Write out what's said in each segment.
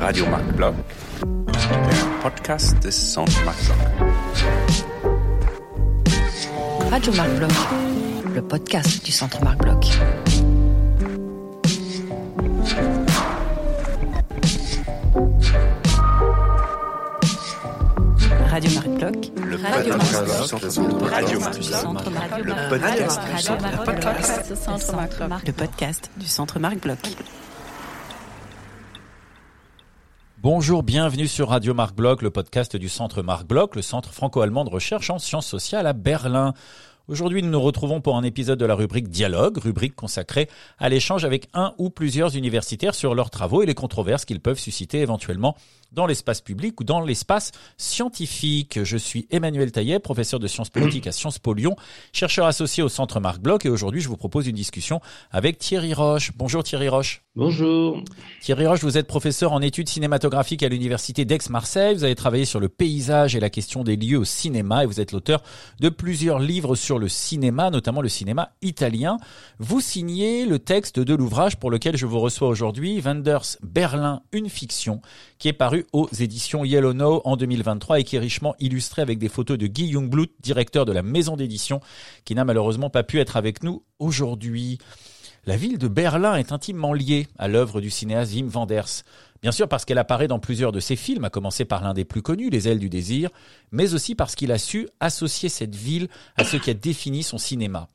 Radio Marc Block, der Podcast des Centre Marc Block. Radio Marc Block, le podcast du Centre Marc Block. Radio Marc Block, Le Radio podcast Marc du Centre Radio Marc du Block. Centre Marc Block. Le podcast du Centre Le podcast du Centre Marc Block. Le podcast du Centre Marc Block. Bonjour, bienvenue sur Radio Marc Bloch, le podcast du Centre Marc Bloch, le centre franco-allemand de recherche en sciences sociales à Berlin. Aujourd'hui, nous nous retrouvons pour un épisode de la rubrique Dialogue, rubrique consacrée à l'échange avec un ou plusieurs universitaires sur leurs travaux et les controverses qu'ils peuvent susciter éventuellement dans l'espace public ou dans l'espace scientifique. Je suis Emmanuel Taillet, professeur de sciences politiques à Sciences Po Lyon, chercheur associé au Centre Marc Bloch et aujourd'hui, je vous propose une discussion avec Thierry Roche. Bonjour Thierry Roche. Bonjour. Thierry Roche, vous êtes professeur en études cinématographiques à l'université d'Aix-Marseille. Vous avez travaillé sur le paysage et la question des lieux au cinéma et vous êtes l'auteur de plusieurs livres sur le cinéma, notamment le cinéma italien. Vous signez le texte de l'ouvrage pour lequel je vous reçois aujourd'hui, Wenders Berlin, une fiction, qui est paru aux éditions Yellow Now en 2023 et qui est richement illustré avec des photos de Guy Jungblut, directeur de la maison d'édition, qui n'a malheureusement pas pu être avec nous aujourd'hui. La ville de Berlin est intimement liée à l'œuvre du cinéaste Wim Wenders. Bien sûr parce qu'elle apparaît dans plusieurs de ses films, à commencer par l'un des plus connus, Les ailes du désir, mais aussi parce qu'il a su associer cette ville à ce qui a défini son cinéma.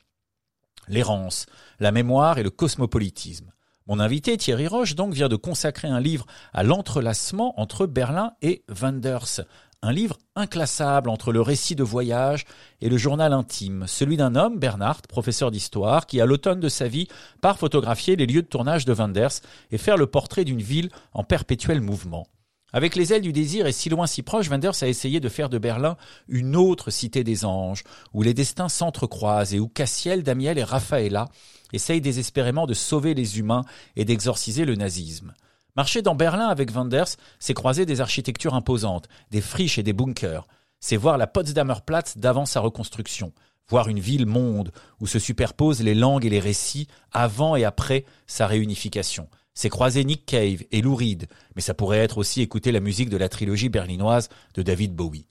L'errance, la mémoire et le cosmopolitisme. Mon invité Thierry Roche donc vient de consacrer un livre à l'entrelacement entre Berlin et Wenders, un livre inclassable entre le récit de voyage et le journal intime, celui d'un homme, Bernard, professeur d'histoire, qui à l'automne de sa vie part photographier les lieux de tournage de Wenders et faire le portrait d'une ville en perpétuel mouvement. Avec les ailes du désir et si loin si proche, Wenders a essayé de faire de Berlin une autre cité des anges, où les destins s'entrecroisent et où Cassiel, Damiel et Raffaella essayent désespérément de sauver les humains et d'exorciser le nazisme. Marcher dans Berlin avec Wenders, c'est croiser des architectures imposantes, des friches et des bunkers. C'est voir la Potsdamer Platz d'avant sa reconstruction, voir une ville monde où se superposent les langues et les récits avant et après sa réunification. C'est croiser Nick Cave et Lou Reed, mais ça pourrait être aussi écouter la musique de la trilogie berlinoise de David Bowie.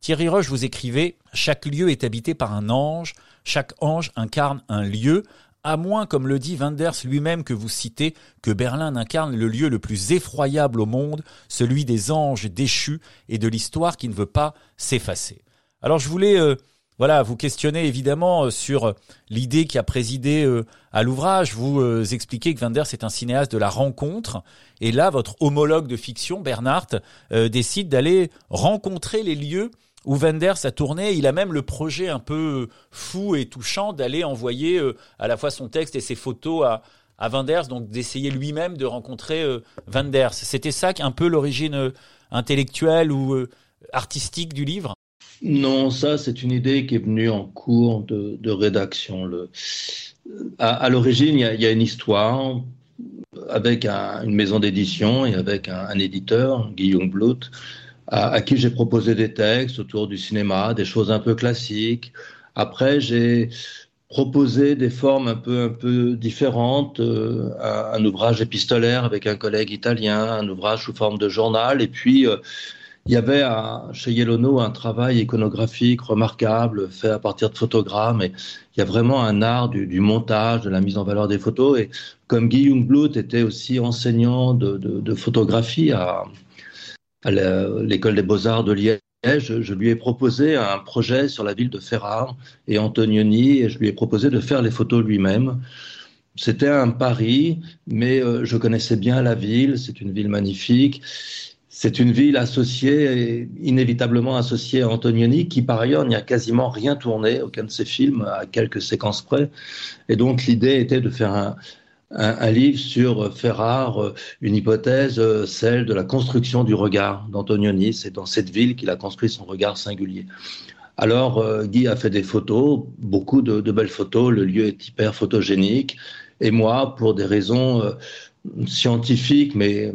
Thierry Roche, vous écrivez Chaque lieu est habité par un ange, chaque ange incarne un lieu, à moins, comme le dit Wenders lui-même que vous citez, que Berlin incarne le lieu le plus effroyable au monde, celui des anges déchus et de l'histoire qui ne veut pas s'effacer. Alors je voulais euh, voilà, vous questionner évidemment euh, sur l'idée qui a présidé euh, à l'ouvrage. Vous expliquez que Wenders est un cinéaste de la rencontre. Et là, votre homologue de fiction, Bernhardt, décide d'aller rencontrer les lieux où Wenders a tourné. Il a même le projet un peu fou et touchant d'aller envoyer euh, à la fois son texte et ses photos à, à Wenders, donc d'essayer lui-même de rencontrer euh, Wenders. C'était ça un peu l'origine euh, intellectuelle ou artistique du livre? Non, ça, c'est une idée qui est venue en cours de, de rédaction. À l'origine, il y, a- une histoire avec un- une maison d'édition et avec un, un éditeur, Guillaume Blut, à, à qui j'ai proposé des textes autour du cinéma, des choses un peu classiques. Après, j'ai proposé des formes un peu, un peu différentes, euh, un, un ouvrage épistolaire avec un collègue italien, un ouvrage sous forme de journal, et puis euh, il y avait un- chez Yellowno un travail iconographique remarquable fait à partir de photogrammes, et il y a vraiment un art du, du montage, de la mise en valeur des photos, et comme Guy Jungblut était aussi enseignant de, de- de photographie à, à l'école des beaux-arts de Liège, je, je lui ai proposé un projet sur la ville de Ferrare et Antonioni, et je lui ai proposé de faire les photos lui-même. C'était un pari, mais euh, je connaissais bien la ville, c'est une ville magnifique. C'est une ville associée, inévitablement associée à Antonioni, qui par ailleurs n'y a quasiment rien tourné, aucun de ses films, à quelques séquences près. Et donc l'idée était de faire un, un, livre sur Ferrare, une hypothèse, celle de la construction du regard d'Antonioni. C'est dans cette ville qu'il a construit son regard singulier. Alors euh, Guy a fait des photos, beaucoup de, de belles photos, le lieu est hyper photogénique. Et moi, pour des raisons euh, scientifiques, mais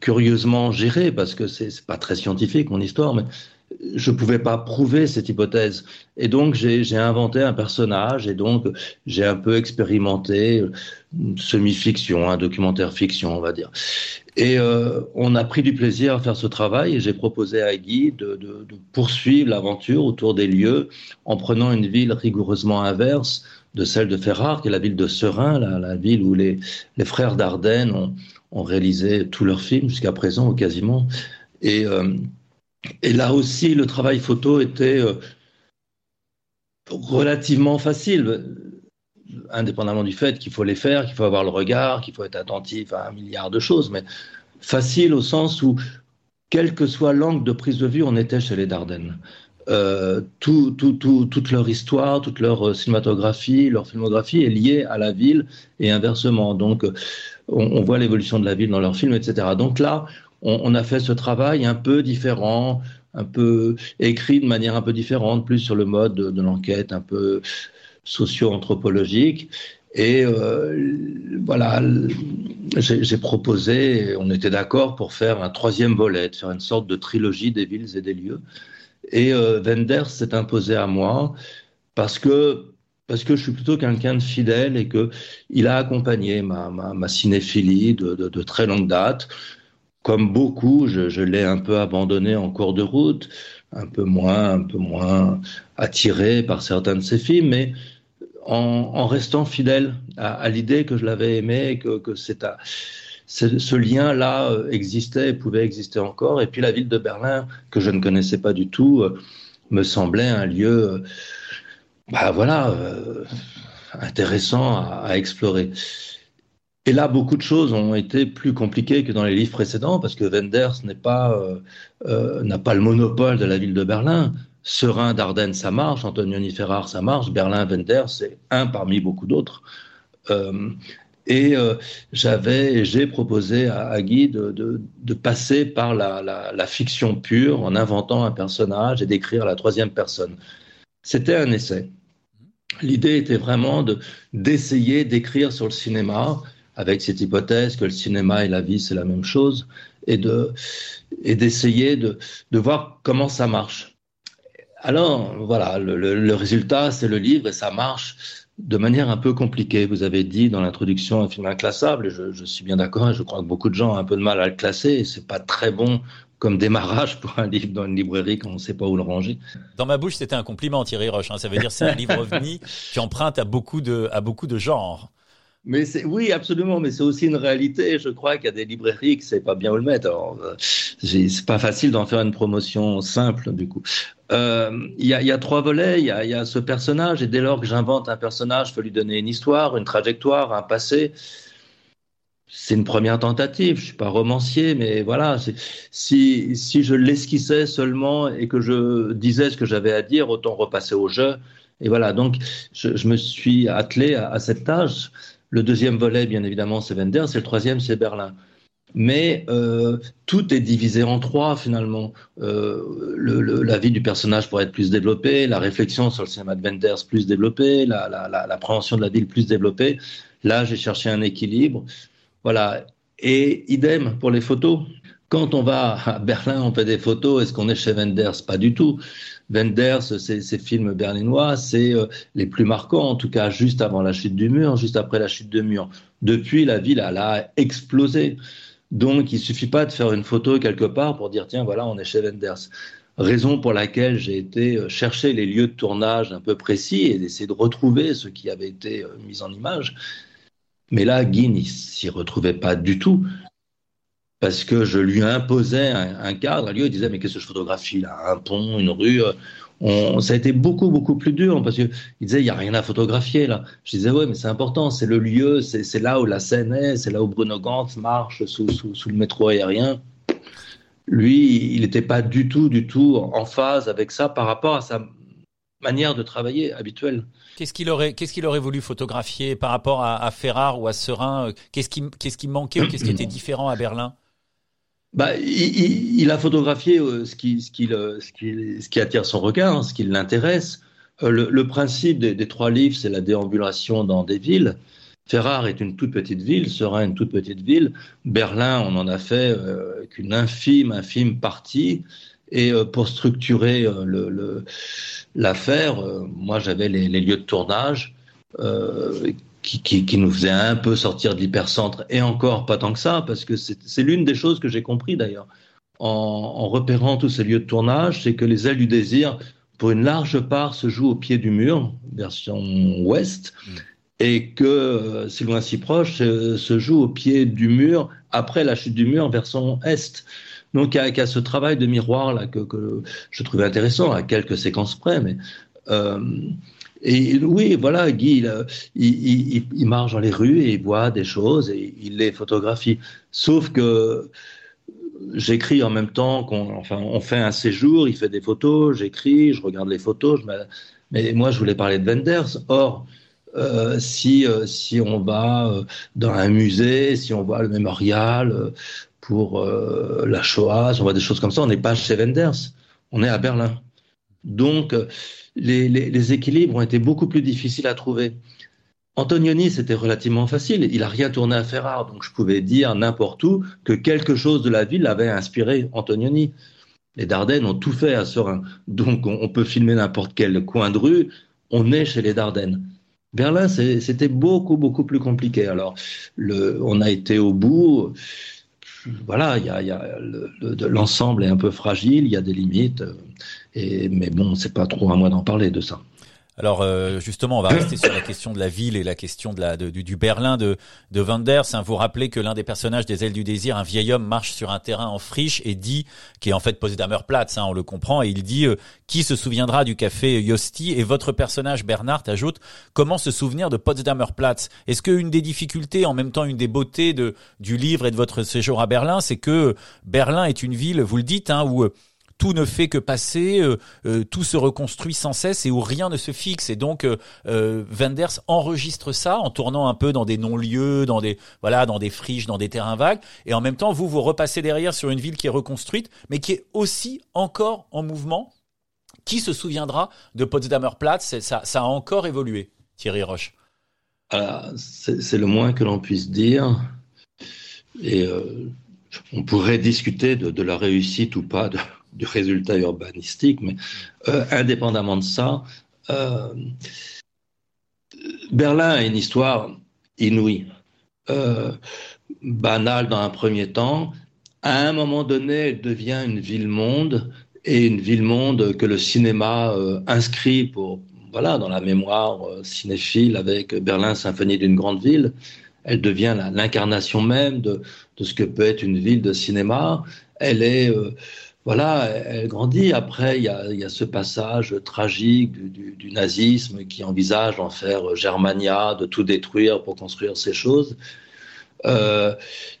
curieusement gérées, parce que c'est pas très scientifique mon histoire, mais je ne pouvais pas prouver cette hypothèse. Et donc, j'ai inventé un personnage et donc j'ai un peu expérimenté semi-fiction, un documentaire fiction, on va dire. Et euh, on a pris du plaisir à faire ce travail et j'ai proposé à Guy de, de, de poursuivre l'aventure autour des lieux en prenant une ville rigoureusement inverse de celle de Ferrare, qui est la ville de Serein, la, la ville où les, les frères Dardenne ont, ont, réalisé tous leurs films jusqu'à présent, ou quasiment. Et, euh, et là aussi, le travail photo était euh, relativement facile, indépendamment du fait qu'il faut les faire, qu'il faut avoir le regard, qu'il faut être attentif à un milliard de choses, mais facile au sens où, quel que soit l'angle de prise de vue, on était chez les Dardennes. Euh, tout, tout, tout, toute leur histoire, toute leur cinématographie, leur filmographie est liée à la ville et inversement. Donc, on, on voit l'évolution de la ville dans leurs films, etc. Donc là, on, a fait ce travail un peu différent, un peu écrit de manière un peu différente, plus sur le mode de, l'enquête, un peu socio-anthropologique. Et euh, voilà, j'ai proposé, on était d'accord pour faire un troisième volet, de faire une sorte de trilogie des villes et des lieux. Et euh, Wenders s'est imposé à moi parce que parce que je suis plutôt quelqu'un de fidèle et que il a accompagné ma, cinéphilie de, très longue date comme beaucoup, je, l'ai un peu abandonné en cours de route, un peu moins, un peu moins attiré par certains de ses films, mais en, restant fidèle à, l'idée que je l'avais aimé, que, que c'est à, ce lien-là euh, existait et pouvait exister encore. Et puis la ville de Berlin, que je ne connaissais pas du tout, euh, me semblait un lieu, euh, bah voilà, intéressant à explorer. Et là, beaucoup de choses ont été plus compliquées que dans les livres précédents, parce que Wenders euh, euh, n'a pas le monopole de la ville de Berlin. Serein, Dardenne, ça marche. Antonioni Ferrar, ça marche. Berlin, Wenders, c'est un parmi beaucoup d'autres. Euh, et j'avais, j'ai proposé à, Guy de, passer par la, fiction pure en inventant un personnage et d'écrire la troisième personne. C'était un essai. L'idée était vraiment de d'essayer d'écrire sur le cinéma avec cette hypothèse que le cinéma et la vie, c'est la même chose, et de et d'essayer de, voir comment ça marche. Alors, voilà, le, résultat, c'est le livre, et ça marche de manière un peu compliquée. Vous avez dit dans l'introduction un film inclassable, et je, suis bien d'accord, et je crois que beaucoup de gens ont un peu de mal à le classer, et c'est pas très bon comme démarrage pour un livre dans une librairie quand on ne sait pas où le ranger. Dans ma bouche, c'était un compliment, Thierry Roche. Hein. Ça veut dire c'est un livre ovni qui emprunte à beaucoup de genres. Mais oui, absolument, mais c'est aussi une réalité. Je crois qu'il y a des librairies qui ne savent pas bien où le mettre. Alors, euh, c'est pas facile d'en faire une promotion simple, du coup. Euh, il y, a, trois volets. Il y a, ce personnage, et dès lors que j'invente un personnage, je peux lui donner une histoire, une trajectoire, un passé. C'est une première tentative. Je suis pas romancier, mais voilà. Si, si je l'esquissais seulement et que je disais ce que j'avais à dire, autant repasser au jeu. Et voilà. Donc, je, me suis attelé à cette tâche. Le deuxième volet, bien évidemment, c'est Wenders, et le troisième, c'est Berlin. Mais euh, tout est divisé en trois finalement. Euh, la vie du personnage pourrait être plus développée, la réflexion sur le cinéma de Wenders plus développée, la, la, la, l'appréhension de la ville plus développée. Là, j'ai cherché un équilibre. Voilà. Et idem pour les photos. Quand on va à Berlin, on fait des photos. Est-ce qu'on est chez Wenders Pas du tout. Wenders, ces, films berlinois, c'est euh, les plus marquants, en tout cas juste avant la chute du mur, juste après la chute du mur. Depuis, la ville, a explosé. Donc, il suffit pas de faire une photo quelque part pour dire, tiens, voilà, on est chez Wenders. Raison pour laquelle j'ai été euh, chercher les lieux de tournage un peu précis et d'essayer de retrouver ce qui avait été euh, mis en image. Mais là, Guy n'y s'y retrouvait pas du tout parce que je lui imposais un, un cadre. Lui, il disait, mais qu'est-ce que je photographie là? Un pont, une rue euh, Ça a été beaucoup, beaucoup plus dur parce qu'il disait, il n'y a rien à photographier là. Je disais, ouais, mais c'est important, c'est le lieu, c'est là où la scène est, c'est là où Bruno Gantz marche sous, sous, le métro aérien. Lui, il n'était pas du tout, du tout en phase avec ça par rapport à sa manière de travailler habituelle. Qu'est-ce qu'il aurait, qu'est-ce aurait voulu photographier par rapport à, à Ferrare ou à Serein? Qu'est-ce qui, qu'est-ce qui manquait ou qu'est-ce qui était différent à Berlin? Bah, il, il, a photographié euh, ce qui, ce, qui le, ce, qui, ce qui attire son regard, hein, ce qui l'intéresse. Euh, le, le, principe des, des trois livres, c'est la déambulation dans des villes. Ferrare est une toute petite ville, Serein une toute petite ville. Berlin, on en a fait euh, qu'une infime, infime partie. Et pour structurer l'affaire, moi j'avais les, lieux de tournage qui, nous faisaient un peu sortir de l'hypercentre, et encore pas tant que ça, parce que c'est l'une des choses que j'ai compris d'ailleurs en, repérant tous ces lieux de tournage, c'est que les ailes du désir, pour une large part, se jouent au pied du mur, version ouest, mm. et que euh, si loin si proche, euh, se joue au pied du mur après la chute du mur, version est. Donc il y, a ce travail de miroir là que, je trouvais intéressant à quelques séquences près, mais euh, et oui, voilà, Guy, il, il, marche dans les rues et il voit des choses et il les photographie. Sauf que j'écris en même temps qu'on enfin, on fait un séjour, il fait des photos, j'écris, je regarde les photos, mais moi je voulais parler de Wenders. Or, euh, si, euh, si on va euh, dans un musée, si on voit le mémorial pour la Shoah, si on voit des choses comme ça, on n'est pas chez Wenders, on est à Berlin. Donc, les, équilibres ont été beaucoup plus difficiles à trouver. Antonioni, c'était relativement facile. Il a rien tourné à Ferrare, donc je pouvais dire n'importe où que quelque chose de la ville avait inspiré Antonioni. Les Dardennes ont tout fait à Serein. Donc on, peut filmer n'importe quel coin de rue, on est chez les Dardennes. Berlin, c'était beaucoup, beaucoup plus compliqué. Alors, on a été au bout. Voilà, l'ensemble est un peu fragile, il y a des limites. Et, mais bon, c'est pas trop à moi d'en parler de ça. Alors euh, justement, on va rester sur la question de la ville et la question de la du, Berlin de de. Hein. Vous rappelez que l'un des personnages des Ailes du désir, un vieil homme, marche sur un terrain en friche et dit, qui est en fait Potsdamer Platz, hein, on le comprend, et il dit euh, qui se souviendra du café Yosti Et votre personnage Bernard ajoute comment se souvenir de Potsdamer Platz Est-ce qu'une des difficultés, en même temps une des beautés de du livre et de votre séjour à Berlin, c'est que Berlin est une ville, vous le dites, hein, où tout ne fait que passer, euh, euh, tout se reconstruit sans cesse et où rien ne se fixe. Et donc euh, Wenders enregistre ça en tournant un peu dans des non-lieux, dans des voilà, dans des friches, dans des terrains vagues. Et en même temps, vous vous repassez derrière sur une ville qui est reconstruite, mais qui est aussi encore en mouvement. Qui se souviendra de Potsdamer Platz? Ça, ça a encore évolué, Thierry Roche. C'est le moins que l'on puisse dire. Et on pourrait discuter de, de, la réussite ou pas de, du résultat urbanistique, mais euh, indépendamment de ça, euh, Berlin a une histoire inouïe, euh, banale dans un premier temps. À un moment donné, elle devient une ville-monde et une ville-monde que le cinéma inscrit pour, voilà, dans la mémoire cinéphile avec Berlin, symphonie d'une grande ville. Elle devient l'incarnation même de, de, ce que peut être une ville de cinéma. Elle est voilà, elle grandit. Après, il y a, ce passage tragique du, nazisme qui envisage d'en faire Germania, de tout détruire pour construire ces choses. Euh,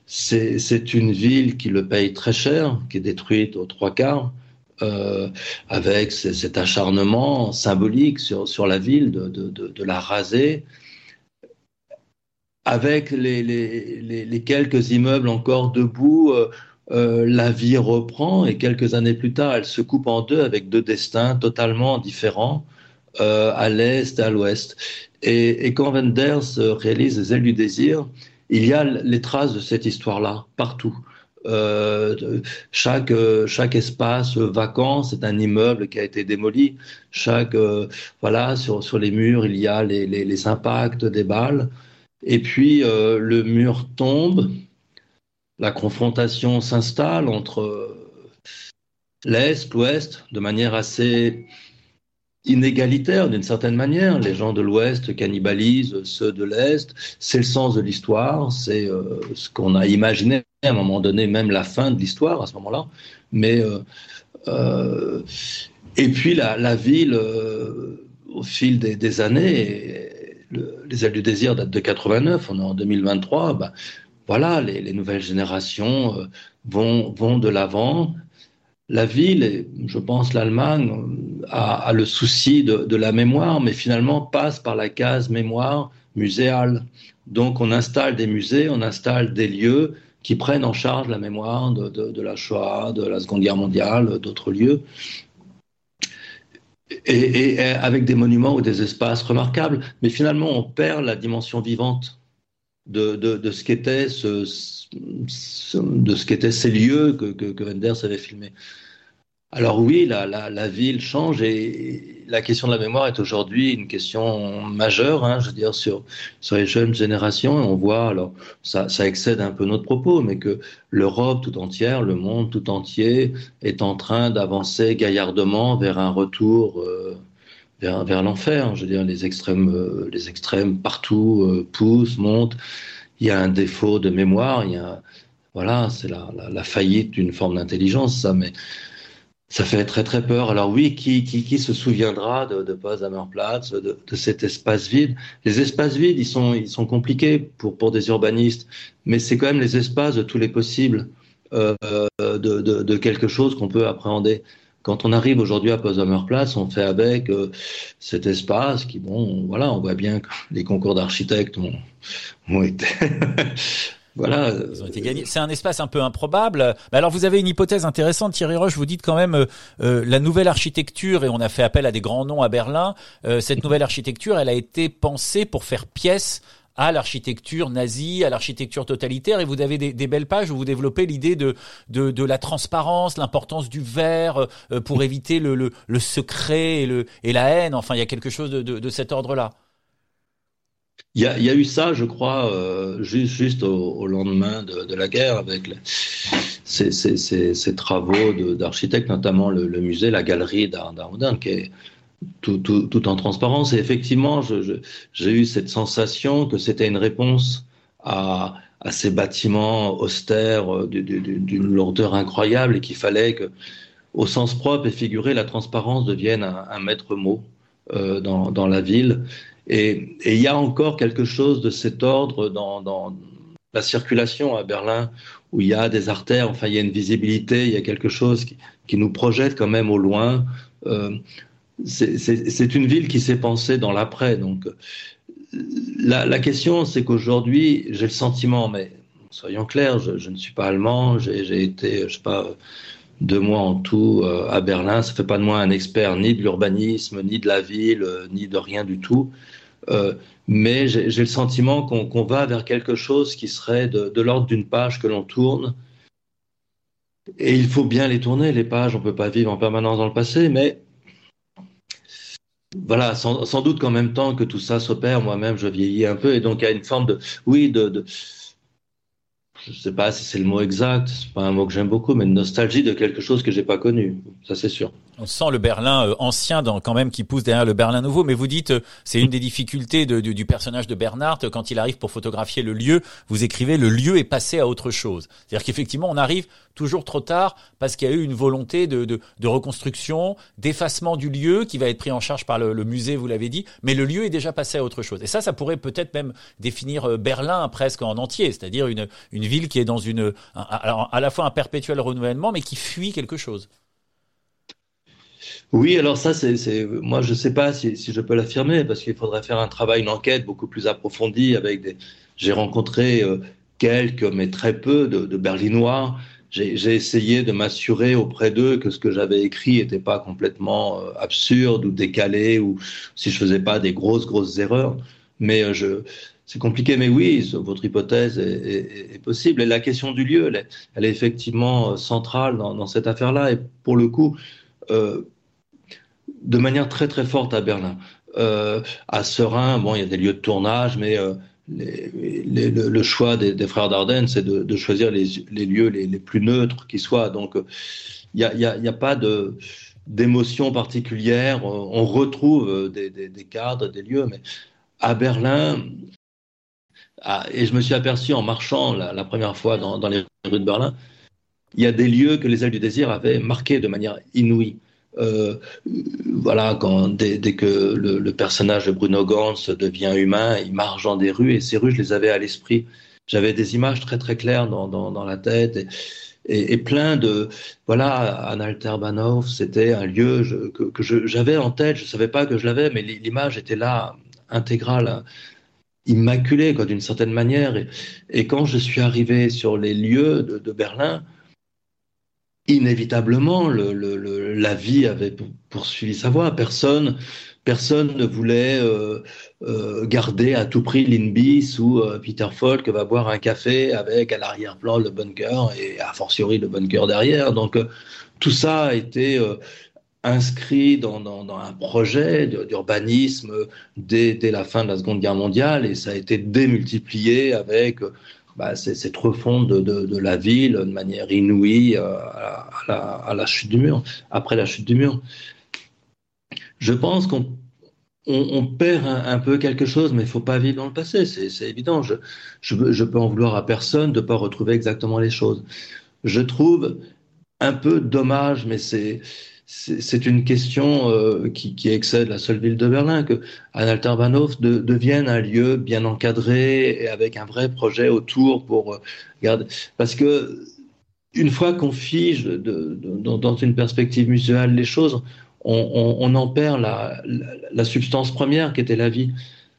c'est une ville qui le paye très cher, qui est détruite aux trois quarts, euh, avec cet acharnement symbolique sur, la ville de, la raser, avec les, quelques immeubles encore debout. Euh, euh, la vie reprend et quelques années plus tard, elle se coupe en deux avec deux destins totalement différents euh, à l'est et à l'ouest. Et, et, quand Wenders euh, réalise Les ailes du désir, il y a les traces de cette histoire-là partout. chaque chaque espace vacant, c'est un immeuble qui a été démoli. Chaque voilà sur sur les murs, il y a les, les, les impacts des balles. Et puis le mur tombe la confrontation s'installe entre l'Est, l'Ouest, de manière assez inégalitaire d'une certaine manière. Les gens de l'Ouest cannibalisent ceux de l'Est. C'est le sens de l'histoire, c'est euh, ce qu'on a imaginé à un moment donné, même la fin de l'histoire à ce moment-là. Mais euh, euh, et puis la, ville, au fil des, années, les ailes du désir datent de 89, on est en 2023. Bah, voilà, les, nouvelles générations euh, vont, vont de l'avant. La ville, je pense l'Allemagne, a, le souci de, la mémoire, mais finalement passe par la case mémoire muséale. Donc on installe des musées, on installe des lieux qui prennent en charge la mémoire de, la Shoah, de la Seconde Guerre mondiale, d'autres lieux. Et, avec des monuments ou des espaces remarquables. Mais finalement, on perd la dimension vivante de, de, ce qu'étaient ce, de ce ces lieux que, que, Wenders avait filmés. Alors oui, la, la, la, ville change et la question de la mémoire est aujourd'hui une question majeure, hein, je veux dire, sur, sur les jeunes générations. on voit, alors ça, ça excède un peu notre propos, mais que l'Europe tout entière, le monde tout entier est en train d'avancer gaillardement vers un retour euh, vers, l'enfer. Je veux dire, les extrêmes, euh, les extrêmes partout euh, poussent, montent. Il y a un défaut de mémoire, il y a, voilà, c'est la, la, faillite d'une forme d'intelligence, ça, mais ça fait très très peur. Alors oui, qui, qui, qui se souviendra de, de Potsdamerplatz, de, de cet espace vide? Les espaces vides, ils sont, ils sont compliqués pour, pour des urbanistes, mais c'est quand même les espaces de tous les possibles euh, de, de, quelque chose qu'on peut appréhender. Quand on arrive aujourd'hui à Potsdamerplatz, on fait avec euh, cet espace qui, bon, voilà, on voit bien que les concours d'architectes ont, ont été voilà. Ils ont été gagnés. C'est un espace un peu improbable. alors vous avez une hypothèse intéressante, Thierry Roche. Vous dites quand même euh, euh, la nouvelle architecture et on a fait appel à des grands noms à Berlin. Euh, cette nouvelle architecture, elle a été pensée pour faire pièce à l'architecture nazie, à l'architecture totalitaire, et vous avez des, belles pages où vous développez l'idée de, de, la transparence, l'importance du verre pour éviter le, le, secret et, le, et la haine. Enfin, il y a quelque chose de, de, cet ordre-là. Il y, a, il y a, eu ça, je crois, euh, juste, juste au, lendemain de, la guerre, avec ces, ces, travaux d'architectes, notamment le, musée, la galerie moderne, qui est tout, en transparence. Et effectivement, j'ai eu cette sensation que c'était une réponse à, ces bâtiments austères euh, d'une lourdeur incroyable et qu'il fallait que, au sens propre et figuré, la transparence devienne un, maître mot euh, dans, la ville et, il y a encore quelque chose de cet ordre dans, la circulation à Berlin, où il y a des artères, enfin il y a une visibilité, il y a quelque chose qui, qui nous projette quand même au loin. Euh, c'est une ville qui s'est pensée dans l'après. Donc la, la question, c'est qu'aujourd'hui, j'ai le sentiment, mais soyons clairs, je, ne suis pas allemand, j'ai été, je sais pas, deux mois en tout euh, à Berlin. Ça fait pas de moi un expert ni de l'urbanisme, ni de la ville, euh, ni de rien du tout. Euh, mais j'ai le sentiment qu'on qu va vers quelque chose qui serait de, de l'ordre d'une page que l'on tourne. Et il faut bien les tourner, les pages. On ne peut pas vivre en permanence dans le passé, mais voilà, sans, doute qu'en même temps que tout ça s'opère, moi-même, je vieillis un peu. Et donc, il y a une forme de, oui, de, de je ne sais pas si c'est le mot exact, c'est pas un mot que j'aime beaucoup, mais une nostalgie de quelque chose que j'ai pas connu, ça c'est sûr. On sent le Berlin euh, ancien dans, quand même qui pousse derrière le Berlin nouveau, mais vous dites euh, c'est une des difficultés du, personnage de Bernard quand il arrive pour photographier le lieu. Vous écrivez le lieu est passé à autre chose. C'est-à-dire qu'effectivement on arrive toujours trop tard parce qu'il y a eu une volonté de, de, de reconstruction, d'effacement du lieu qui va être pris en charge par le, le musée, vous l'avez dit, mais le lieu est déjà passé à autre chose. Et ça, ça pourrait peut-être même définir euh, Berlin presque en entier, c'est-à-dire une, une ville qui est dans une, à la fois un perpétuel renouvellement, mais qui fuit quelque chose. Oui, alors ça, c'est, moi, je ne sais pas si, si je peux l'affirmer, parce qu'il faudrait faire un travail, une enquête beaucoup plus approfondie. Avec des, j'ai rencontré euh, quelques, mais très peu, de, de Berlinois. J'ai, essayé de m'assurer auprès d'eux que ce que j'avais écrit n'était pas complètement euh, absurde ou décalé, ou si je faisais pas des grosses, grosses erreurs. Mais euh, je, c'est compliqué, mais oui, votre hypothèse est, est, est, possible. Et la question du lieu, elle est, elle est effectivement centrale dans, dans cette affaire-là. Et pour le coup, euh, de manière très très forte à Berlin. Euh, à Serein, bon, il y a des lieux de tournage, mais euh, le, choix des, frères Dardenne, c'est de, choisir les, les lieux les, plus neutres qui soient. Donc, il n'y a, a, pas de d'émotion particulière. On retrouve des, des, cadres, des lieux, mais à Berlin, et je me suis aperçu en marchant la, la première fois dans, dans, les rues de Berlin, il y a des lieux que les ailes du désir avaient marqués de manière inouïe. Euh, voilà, quand, dès, que le, personnage de Bruno Gans devient humain, il marche dans des rues et ces rues, je les avais à l'esprit. J'avais des images très très claires dans, dans, la tête et, plein de voilà, Analterbanov, c'était un lieu que, j'avais en tête. Je savais pas que je l'avais, mais l'image était là intégrale immaculé quoi d'une certaine manière et, quand je suis arrivé sur les lieux de Berlin inévitablement le, le, le, la vie avait poursuivi sa voie. Personne ne voulait euh, euh, garder à tout prix Lindbis ou euh, Peter Falk va boire un café avec à l'arrière-plan le bunker et a fortiori le bunker derrière. Donc tout ça a été inscrit dans, un projet d'urbanisme dès, la fin de la Seconde Guerre mondiale et ça a été démultiplié avec bah, cette refonte de, la ville de manière inouïe à, la, à, la, chute du mur, après la chute du mur. Je pense qu'on on, perd un, peu quelque chose, mais il faut pas vivre dans le passé, c'est évident. Je, je, je, peux en vouloir à personne de ne pas retrouver exactement les choses. Je trouve un peu dommage, mais c'est c'est une question euh, qui, excède la seule ville de Berlin, que Analterbahnhof de, devienne un lieu bien encadré et avec un vrai projet autour pour euh, garder. Parce que une fois qu'on fige dans une perspective muséale les choses, on, en perd la, la, substance première qui était la vie.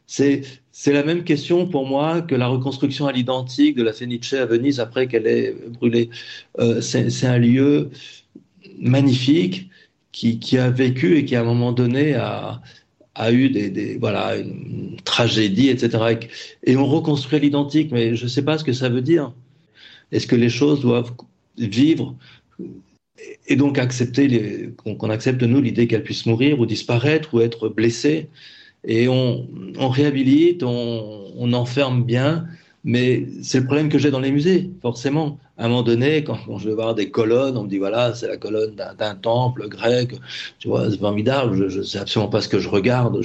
C'est la même question pour moi que la reconstruction à l'identique de la Fenice à Venise après qu'elle ait brûlé. Euh, c'est un lieu magnifique qui, a vécu et qui à un moment donné a, a eu des, voilà une tragédie, etc. Et on reconstruit l'identique, mais je ne sais pas ce que ça veut dire. Est-ce que les choses doivent vivre et donc accepter qu'on accepte nous l'idée qu'elles puissent mourir ou disparaître ou être blessées? Et on, réhabilite, on enferme bien mais c'est le problème que j'ai dans les musées, forcément. À un moment donné, quand, je vais voir des colonnes, on me dit voilà, c'est la colonne d'un temple grec, tu vois, c'est formidable. Je ne sais absolument pas ce que je regarde.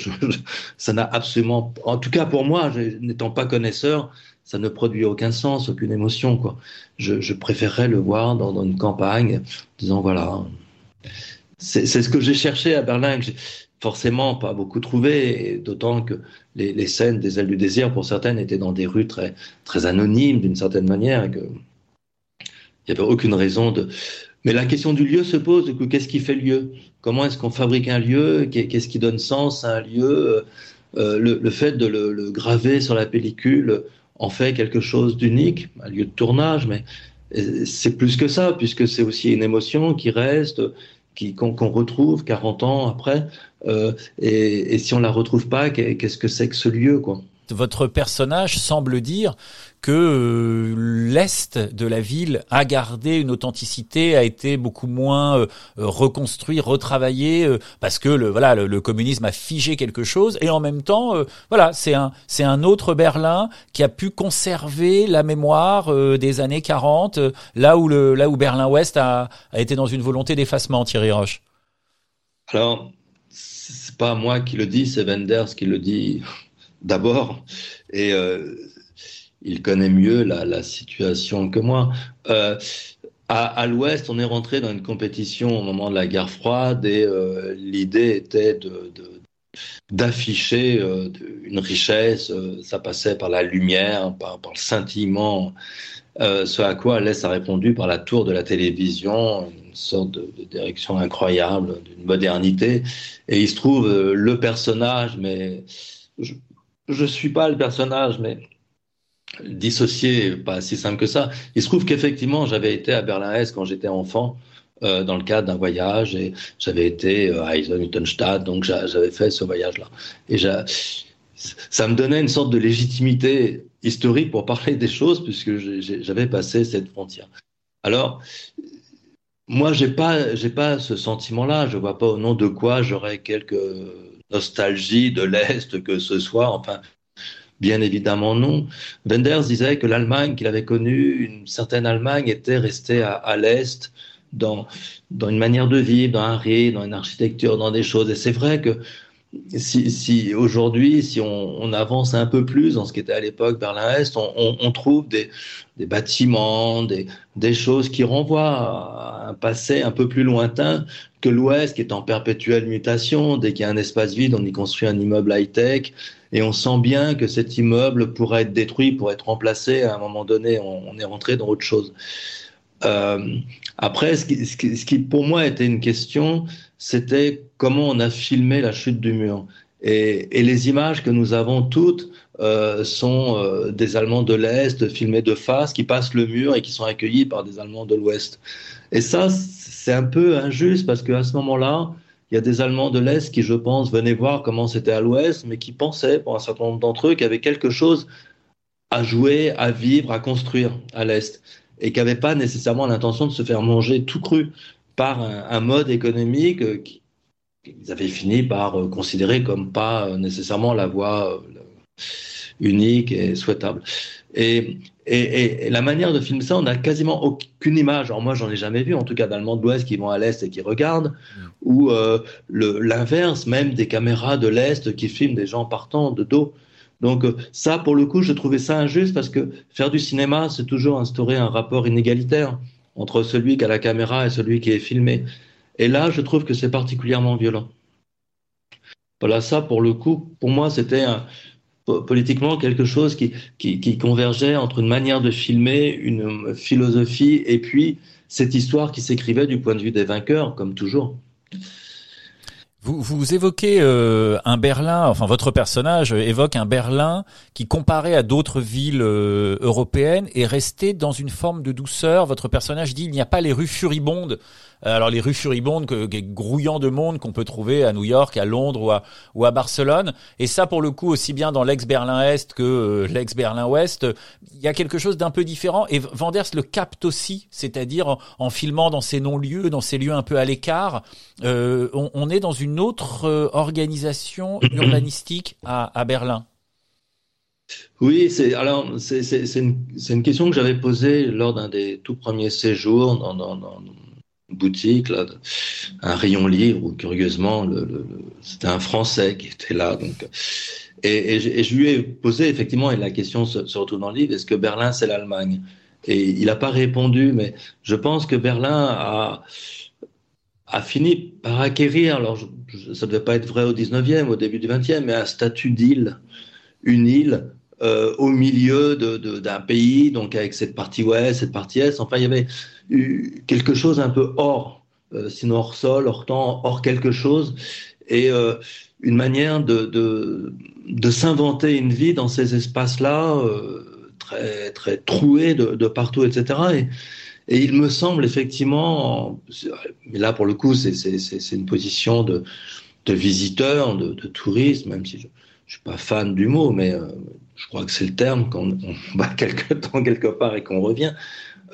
ça n'a absolument, en tout cas pour moi, n'étant pas connaisseur, ça ne produit aucun sens, aucune émotion. Je, préférerais le voir dans, une campagne, disant voilà. C'est ce que j'ai cherché à Berlin forcément pas beaucoup trouvé, d'autant que les, scènes des ailes du désir, pour certaines, étaient dans des rues très, très anonymes d'une certaine manière, il n'y avait aucune raison de. Mais la question du lieu se pose, qu'est-ce qui fait lieu? Comment est-ce qu'on fabrique un lieu? Qu'est-ce qui donne sens à un lieu? Euh, le, fait de le, le, graver sur la pellicule en fait quelque chose d'unique, un lieu de tournage, mais euh, c'est plus que ça, puisque c'est aussi une émotion qui reste, qu'on retrouve 40 ans après. Euh, et, et, si on la retrouve pas, qu'est-ce que c'est que ce lieu, quoi? Votre personnage semble dire que euh, l'est de la ville a gardé une authenticité, a été beaucoup moins euh, reconstruit, retravaillé, parce que le voilà le, communisme a figé quelque chose, et en même temps, voilà, c'est un c'est un autre Berlin qui a pu conserver la mémoire des années 40, là où le là où Berlin Ouest a, a été dans une volonté d'effacement, Thierry Roche. Alors, pas moi qui le dis, c'est Wenders qui le dit d'abord, et il connaît mieux la, situation que moi. Euh, à, l'Ouest, on est rentré dans une compétition au moment de la guerre froide et euh, l'idée était de, d'afficher euh, une richesse, euh, ça passait par la lumière, par, le scintillement, euh, ce à quoi l'Est a répondu par la tour de la télévision, sorte de, direction incroyable, d'une modernité. Et il se trouve euh, le personnage, mais je ne suis pas le personnage, mais dissocier, pas si simple que ça. Il se trouve qu'effectivement, j'avais été à Berlin-Est quand j'étais enfant, euh, dans le cadre d'un voyage, et j'avais été euh, à Eisenhüttenstadt, donc j'avais fait ce voyage-là. Et ça me donnait une sorte de légitimité historique pour parler des choses, puisque j'avais passé cette frontière. Alors, moi, j'ai pas, j'ai pas ce sentiment-là. Je vois pas au nom de quoi j'aurais quelque nostalgie de l'Est que ce soit. Enfin, Bien évidemment non. Wenders disait que l'Allemagne qu'il avait connue, une certaine Allemagne, était restée à, l'Est dans, dans une manière de vivre, dans un rythme, dans une architecture, dans des choses. Et c'est vrai que si, si aujourd'hui, si on, on, avance un peu plus dans ce qui était à l'époque Berlin-Est, on, on, on, trouve des, des bâtiments, des, des, choses qui renvoient à un passé un peu plus lointain que l'Ouest, qui est en perpétuelle mutation. Dès qu'il y a un espace vide, on y construit un immeuble high-tech et on sent bien que cet immeuble pourrait être détruit, pour être remplacé. À un moment donné, on, est rentré dans autre chose. Euh, après, ce qui, pour moi était une question, c'était comment on a filmé la chute du mur. Et, et les images que nous avons toutes euh, sont euh, des Allemands de l'Est filmés de face qui passent le mur et qui sont accueillis par des Allemands de l'Ouest. Et ça, c'est un peu injuste parce qu'à ce moment-là, il y a des Allemands de l'Est qui, je pense, venaient voir comment c'était à l'Ouest, mais qui pensaient, pour un certain nombre d'entre eux, qu'il y avait quelque chose à jouer, à vivre, à construire à l'Est, et qui n'avaient pas nécessairement l'intention de se faire manger tout cru par un, mode économique qu'ils avaient fini par considérer comme pas nécessairement la voie unique et souhaitable. Et, et, la manière de filmer ça, on n'a quasiment aucune image. Alors moi, j'en ai jamais vu, en tout cas d'Allemands de l'Ouest qui vont à l'Est et qui regardent, mm. ou euh, l'inverse, même des caméras de l'Est qui filment des gens partant de dos. Donc euh, ça, pour le coup, je trouvais ça injuste parce que faire du cinéma, c'est toujours instaurer un rapport inégalitaire entre celui qui a la caméra et celui qui est filmé. Et là, je trouve que c'est particulièrement violent. Voilà, ça, pour le coup, pour moi, c'était politiquement quelque chose qui, qui, convergeait entre une manière de filmer, une philosophie, et puis cette histoire qui s'écrivait du point de vue des vainqueurs, comme toujours. Vous, évoquez euh, un Berlin, enfin votre personnage évoque un Berlin qui, comparé à d'autres villes euh, européennes, est resté dans une forme de douceur. Votre personnage dit il n'y a pas les rues furibondes euh, alors les rues furibondes, que, grouillant de monde qu'on peut trouver à New York, à Londres ou à, ou à Barcelone. Et ça, pour le coup, aussi bien dans l'ex-Berlin-Est que euh, l'ex-Berlin-Ouest, il y a quelque chose d'un peu différent. Et Vanders le capte aussi, c'est-à-dire en, filmant dans ces non-lieux, dans ces lieux un peu à l'écart. Euh, on, est dans une autre organisation urbanistique à, à Berlin. Oui, c'est alors c'est une, une, question que j'avais posée lors d'un des tout premiers séjours dans, dans, dans, boutique, là, un rayon livre où curieusement, c'était un Français qui était là. Donc, et, je lui ai posé effectivement, et la question se, retrouve dans le livre, est-ce que Berlin c'est l'Allemagne? Et il n'a pas répondu, mais je pense que Berlin a, a fini par acquérir, alors ça ne devait pas être vrai au 19e, au début du 20e, mais un statut d'île, une île euh, au milieu d'un pays, donc avec cette partie ouest, cette partie est. Enfin, il y avait quelque chose un peu hors, euh, sinon hors sol, hors temps, hors quelque chose, et euh, une manière de, de, s'inventer une vie dans ces espaces-là, très, très troués de, partout, etc. Et, il me semble effectivement, mais là pour le coup, c'est une position de, de visiteur, de, de touriste, même si je ne suis pas fan du mot, mais je crois que c'est le terme, quand on va quelque temps quelque part et qu'on revient,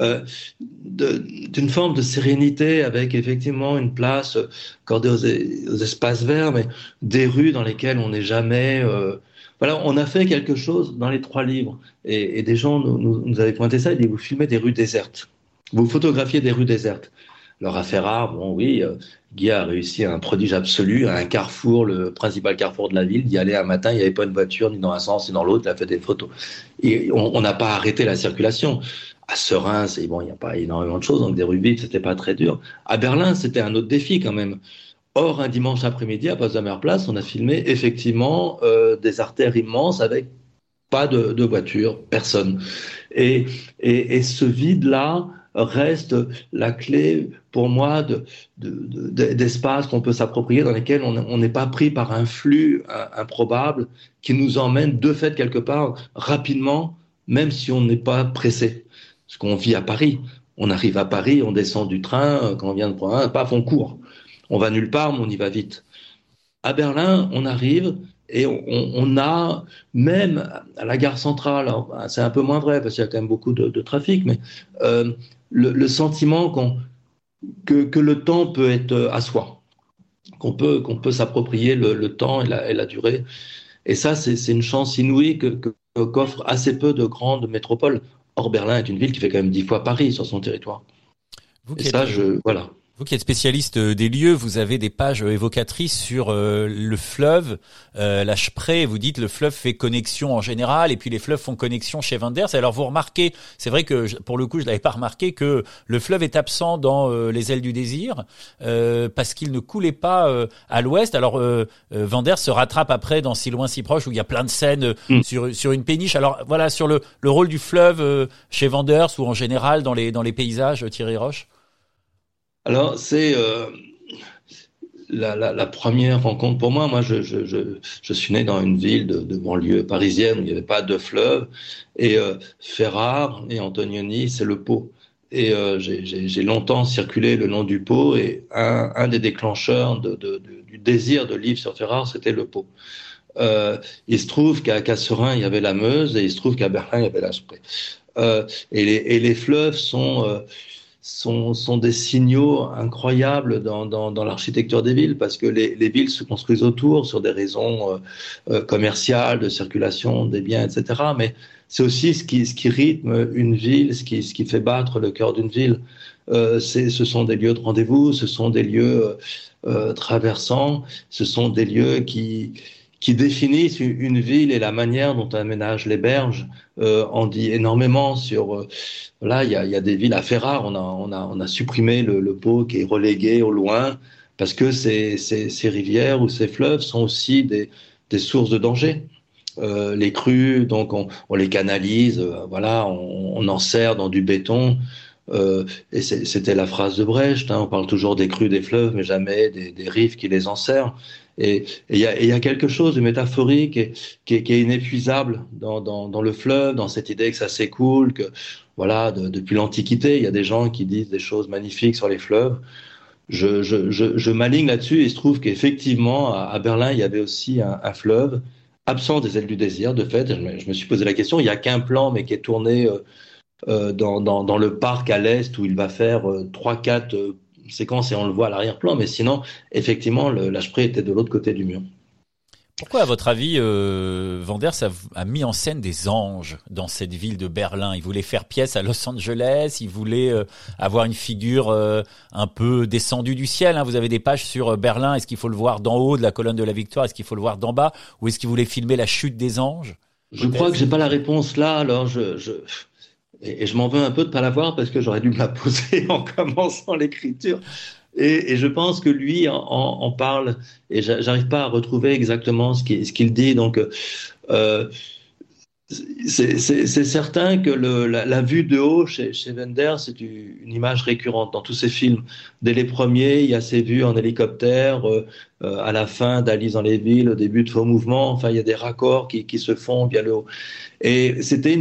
euh, d'une forme de sérénité avec effectivement une place accordée aux, espaces verts, mais des rues dans lesquelles on n'est jamais. Euh, voilà, on a fait quelque chose dans les trois livres et, des gens nous, nous, avaient pointé ça. Ils disaient vous filmez des rues désertes, vous photographiez des rues désertes. Alors à Ferrare, bon oui, euh, Guy a réussi un prodige absolu, à un carrefour, le principal carrefour de la ville, d'y aller un matin, il n'y avait pas une voiture ni dans un sens ni dans l'autre, il a fait des photos. Et on n'a pas arrêté la circulation. À Serein, bon, il n'y a pas énormément de choses, donc des vides, c'était pas très dur. À Berlin, c'était un autre défi quand même. Or, un dimanche après-midi, à Potsdamer Place, on a filmé effectivement euh, des artères immenses avec pas de, de voiture, personne. Et, et, et ce vide-là, reste la clé pour moi d'espace de, qu'on peut s'approprier dans lesquels on n'est pas pris par un flux improbable qui nous emmène de fait quelque part rapidement, même si on n'est pas pressé. Ce qu'on vit à Paris. On arrive à Paris, on descend du train, quand on vient de province, paf, on court. On va nulle part, mais on y va vite. À Berlin, on arrive, et on, a même à la gare centrale, c'est un peu moins vrai parce qu'il y a quand même beaucoup de, trafic, mais euh, le, sentiment que, le temps peut être euh, à soi, qu'on peut, qu'on peut s'approprier le, temps et la, durée. Et ça, c'est une chance inouïe que, qu'offrent assez peu de grandes métropoles. Or, Berlin est une ville qui fait quand même dix fois Paris sur son territoire. et ça, je, voilà. Vous qui êtes spécialiste euh, des lieux, vous avez des pages évocatrices sur euh, le fleuve, euh, la Spree. Vous dites le fleuve fait connexion en général, et puis les fleuves font connexion chez Wenders. Alors vous remarquez, c'est vrai que pour le coup je l'avais pas remarqué que le fleuve est absent dans Les ailes du désir parce qu'il ne coulait pas à l'ouest. Alors Wenders se rattrape après dans Si loin si proche où il y a plein de scènes mm. sur sur une péniche. Alors voilà sur le le rôle du fleuve chez Wenders ou en général dans les dans les paysages Thierry Roche. Alors, c'est euh, la, première rencontre pour moi. Moi, je, je, suis né dans une ville de, banlieue parisienne où il n'y avait pas de fleuve. Et euh, Ferrare et Antonioni, c'est le Pau. Et euh, j'ai longtemps circulé le nom du Pau. Et un, des déclencheurs du désir de livre sur Ferrare, c'était le Pau. il se trouve qu'à Casserin, il y avait la Meuse. Et il se trouve qu'à Berlin, il y avait la et, les, et les fleuves sont sont, sont des signaux incroyables dans, dans, dans l'architecture des villes parce que les, les, villes se construisent autour sur des raisons euh, euh, commerciales, de circulation des biens, etc. Mais c'est aussi ce qui, ce qui rythme une ville, ce qui, ce qui fait battre le cœur d'une ville. Euh, ce sont des lieux de rendez-vous, ce sont des lieux euh, traversants, ce sont des lieux qui, qui définissent une ville et la manière dont on aménage les berges euh, en dit énormément sur. Euh, là, il y a, y a, des villes à Ferrare, on a, on a, on a supprimé le, le pot qui est relégué au loin parce que ces, ces, ces rivières ou ces fleuves sont aussi des, des sources de danger. Euh, les crues, donc on, on les canalise, euh, voilà, on, on en sert dans du béton. Euh, et c'était la phrase de Brecht, hein, on parle toujours des crues des fleuves, mais jamais des, des rives qui les enserrent. Et il y, a quelque chose de métaphorique qui, est, inépuisable dans, le fleuve, dans cette idée que ça s'écoule, que voilà, de, depuis l'Antiquité, il y a des gens qui disent des choses magnifiques sur les fleuves. Je, je, m'aligne là-dessus et il se trouve qu'effectivement, à, Berlin, il y avait aussi un, fleuve absent des ailes du désir. De fait, je me, suis posé la question, il n'y a qu'un plan, mais qui est tourné euh, euh, dans, le parc à l'est où il va faire euh, trois, euh, quatre séquence et on le voit à l'arrière-plan, mais sinon, effectivement, le était de l'autre côté du mur. Pourquoi, à votre avis, euh, Vanders a, a, mis en scène des anges dans cette ville de Berlin? Il voulait faire pièce à Los Angeles, il voulait euh, avoir une figure euh, un peu descendue du ciel. Hein. Vous avez des pages sur Berlin, est-ce qu'il faut le voir d'en haut de la colonne de la victoire, est-ce qu'il faut le voir d'en bas, ou est-ce qu'il voulait filmer la chute des anges? Je crois que j'ai pas la réponse là, alors je... je... Et, je m'en veux un peu de pas l'avoir parce que j'aurais dû me la poser en commençant l'écriture. Et, je pense que lui en, parle et j'arrive pas à retrouver exactement ce qu'il dit. Donc, euh, c'est certain que le, la, la, vue de haut chez, chez Wenders, c'est une image récurrente dans tous ses films. Dès les premiers, il y a ces vues en hélicoptère, euh, à la fin d'Alice dans les villes, au début de Faux Mouvements, enfin, il y a des raccords qui, qui se font bien le haut. Et c'était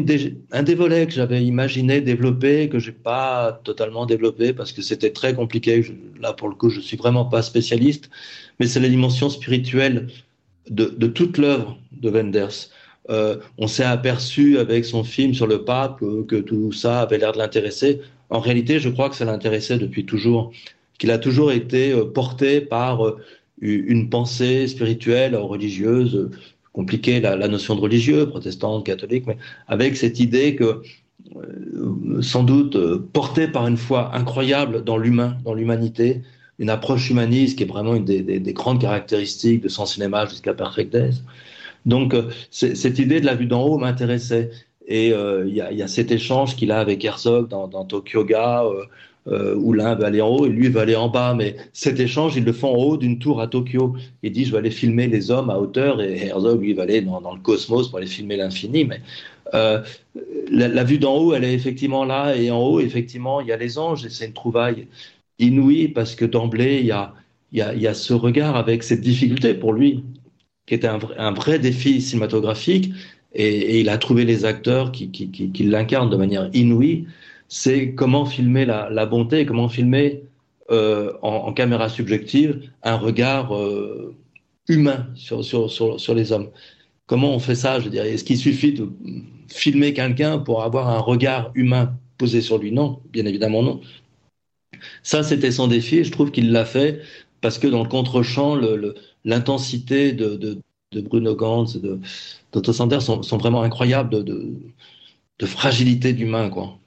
un des volets que j'avais imaginé développer, que j'ai pas totalement développé parce que c'était très compliqué. Là, pour le coup, je suis vraiment pas spécialiste, mais c'est la dimension spirituelle de, de toute l'œuvre de Wenders euh, on s'est aperçu avec son film sur le pape que, que tout ça avait l'air de l'intéresser. En réalité, je crois que ça l'intéressait depuis toujours, qu'il a toujours été euh, porté par euh, une pensée spirituelle, religieuse, compliquée la, notion de religieux, protestante, catholique, mais avec cette idée que sans doute porté par une foi incroyable dans l'humain, dans l'humanité, une approche humaniste qui est vraiment une des, des, des grandes caractéristiques de son cinéma jusqu'à Perfect. Donc, euh, cette idée de la vue d'en haut m'intéressait. Et euh, il y, a, cet échange qu'il a avec Herzog dans, dans Tokyo Ga, euh, euh, où l'un veut aller en haut et lui veut aller en bas. Mais cet échange, ils le font en haut d'une tour à Tokyo. Il dit, je vais aller filmer les hommes à hauteur, et Herzog, lui, va aller dans, le cosmos pour aller filmer l'infini. Mais euh, la, vue d'en haut, elle est effectivement là, et en haut, effectivement, il y a les anges, et c'est une trouvaille inouïe, parce que d'emblée, il y a ce regard avec cette difficulté pour lui qui était un, vrai défi cinématographique, et, il a trouvé les acteurs qui, qui, l'incarnent de manière inouïe. C'est comment filmer la, bonté, comment filmer euh, en, caméra subjective un regard euh, humain sur, les hommes. Comment on fait ça Je dire, est-ce qu'il suffit de filmer quelqu'un pour avoir un regard humain posé sur lui? Non, bien évidemment non. Ça, c'était son défi. Et je trouve qu'il l'a fait parce que dans le contre-champ, le l'intensité de, de, de, Bruno Gantz et de d'Otto Sander sont, sont, vraiment incroyables de, de, de fragilité d'humain, quoi.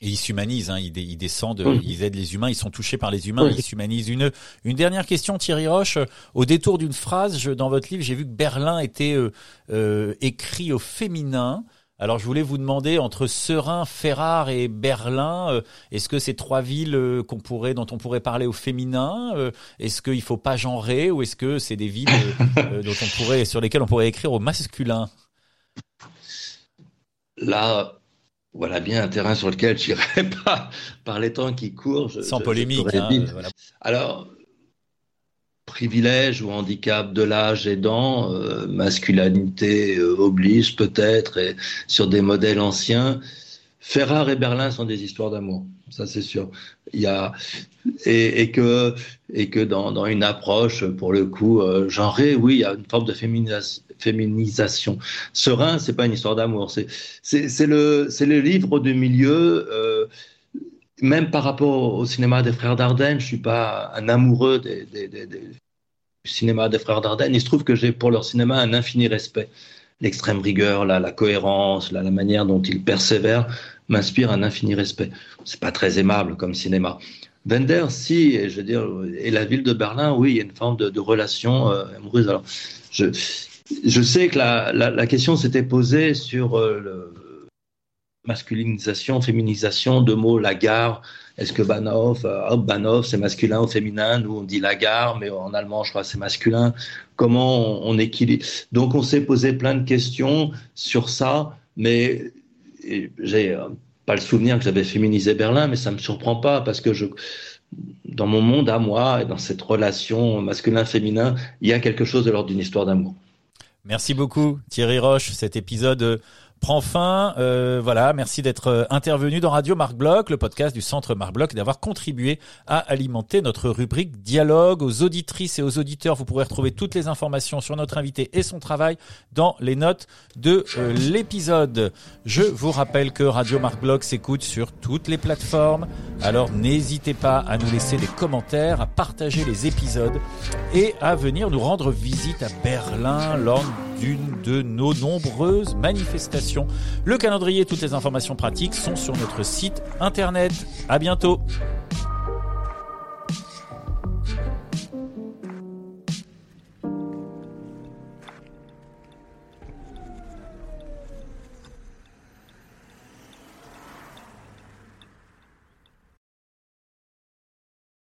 Et ils s'humanisent, hein, ils, ils, descendent, ils aident les humains, ils sont touchés par les humains, ils s'humanisent. Une, une dernière question, Thierry Roche. Au détour d'une phrase, je, dans votre livre, j'ai vu que Berlin était euh, euh, écrit au féminin. Alors je voulais vous demander entre Serein, Ferrare et Berlin, euh, est-ce que ces trois villes euh, qu'on pourrait, dont on pourrait parler au féminin, euh, est-ce qu'il faut pas genrer ou est-ce que c'est des villes dont on pourrait, sur lesquelles on pourrait écrire au masculin? Là, voilà bien un terrain sur lequel je n'irai pas par les temps qui courent. Je, Sans polémique. Je hein, voilà. Alors privilège ou handicap de l'âge aidant, euh, masculinité euh, oblige peut-être, et sur des modèles anciens. Ferrare et Berlin sont des histoires d'amour, ça c'est sûr. Il y a et, que et que dans, dans, une approche pour le coup euh, genrée, oui, il y a une forme de féminisation. féminisation. Serein, c'est pas une histoire d'amour, c'est le le livre du milieu. Euh, même par rapport au cinéma des frères Dardenne, je suis pas un amoureux du cinéma des frères Dardenne. Il se trouve que j'ai pour leur cinéma un infini respect. L'extrême rigueur, la, cohérence, la, manière dont ils persévèrent m'inspire un infini respect. C'est pas très aimable comme cinéma. Wenders, si, et je veux dire, et la ville de Berlin, oui, il y a une forme de, relation euh, amoureuse. Alors, je, sais que la question s'était posée sur euh, le masculinisation, féminisation de mots la gare. Est-ce que Bahnhof, euh, Bahnhof, c'est masculin ou féminin? Nous, on dit la gare, mais en allemand, je crois c'est masculin. Comment on, on équilibre? Donc, on s'est posé plein de questions sur ça, mais j'ai euh, pas le souvenir que j'avais féminisé Berlin, mais ça me surprend pas parce que je, dans mon monde à moi et dans cette relation masculin-féminin, il y a quelque chose de l'ordre d'une histoire d'amour. Merci beaucoup Thierry Roche. Cet épisode euh, prend fin. Euh, voilà, merci d'être euh, intervenu dans Radio Marc Bloch, le podcast du Centre Marc Bloch, d'avoir contribué à alimenter notre rubrique dialogue. Aux auditrices et aux auditeurs, vous pourrez retrouver toutes les informations sur notre invité et son travail dans les notes de euh, l'épisode. Je vous rappelle que Radio Marc Bloch s'écoute sur toutes les plateformes. Alors n'hésitez pas à nous laisser des commentaires, à partager les épisodes et à venir nous rendre visite à Berlin lors d'une de nos nombreuses manifestations. Le calendrier et toutes les informations pratiques sont sur notre site internet. À bientôt.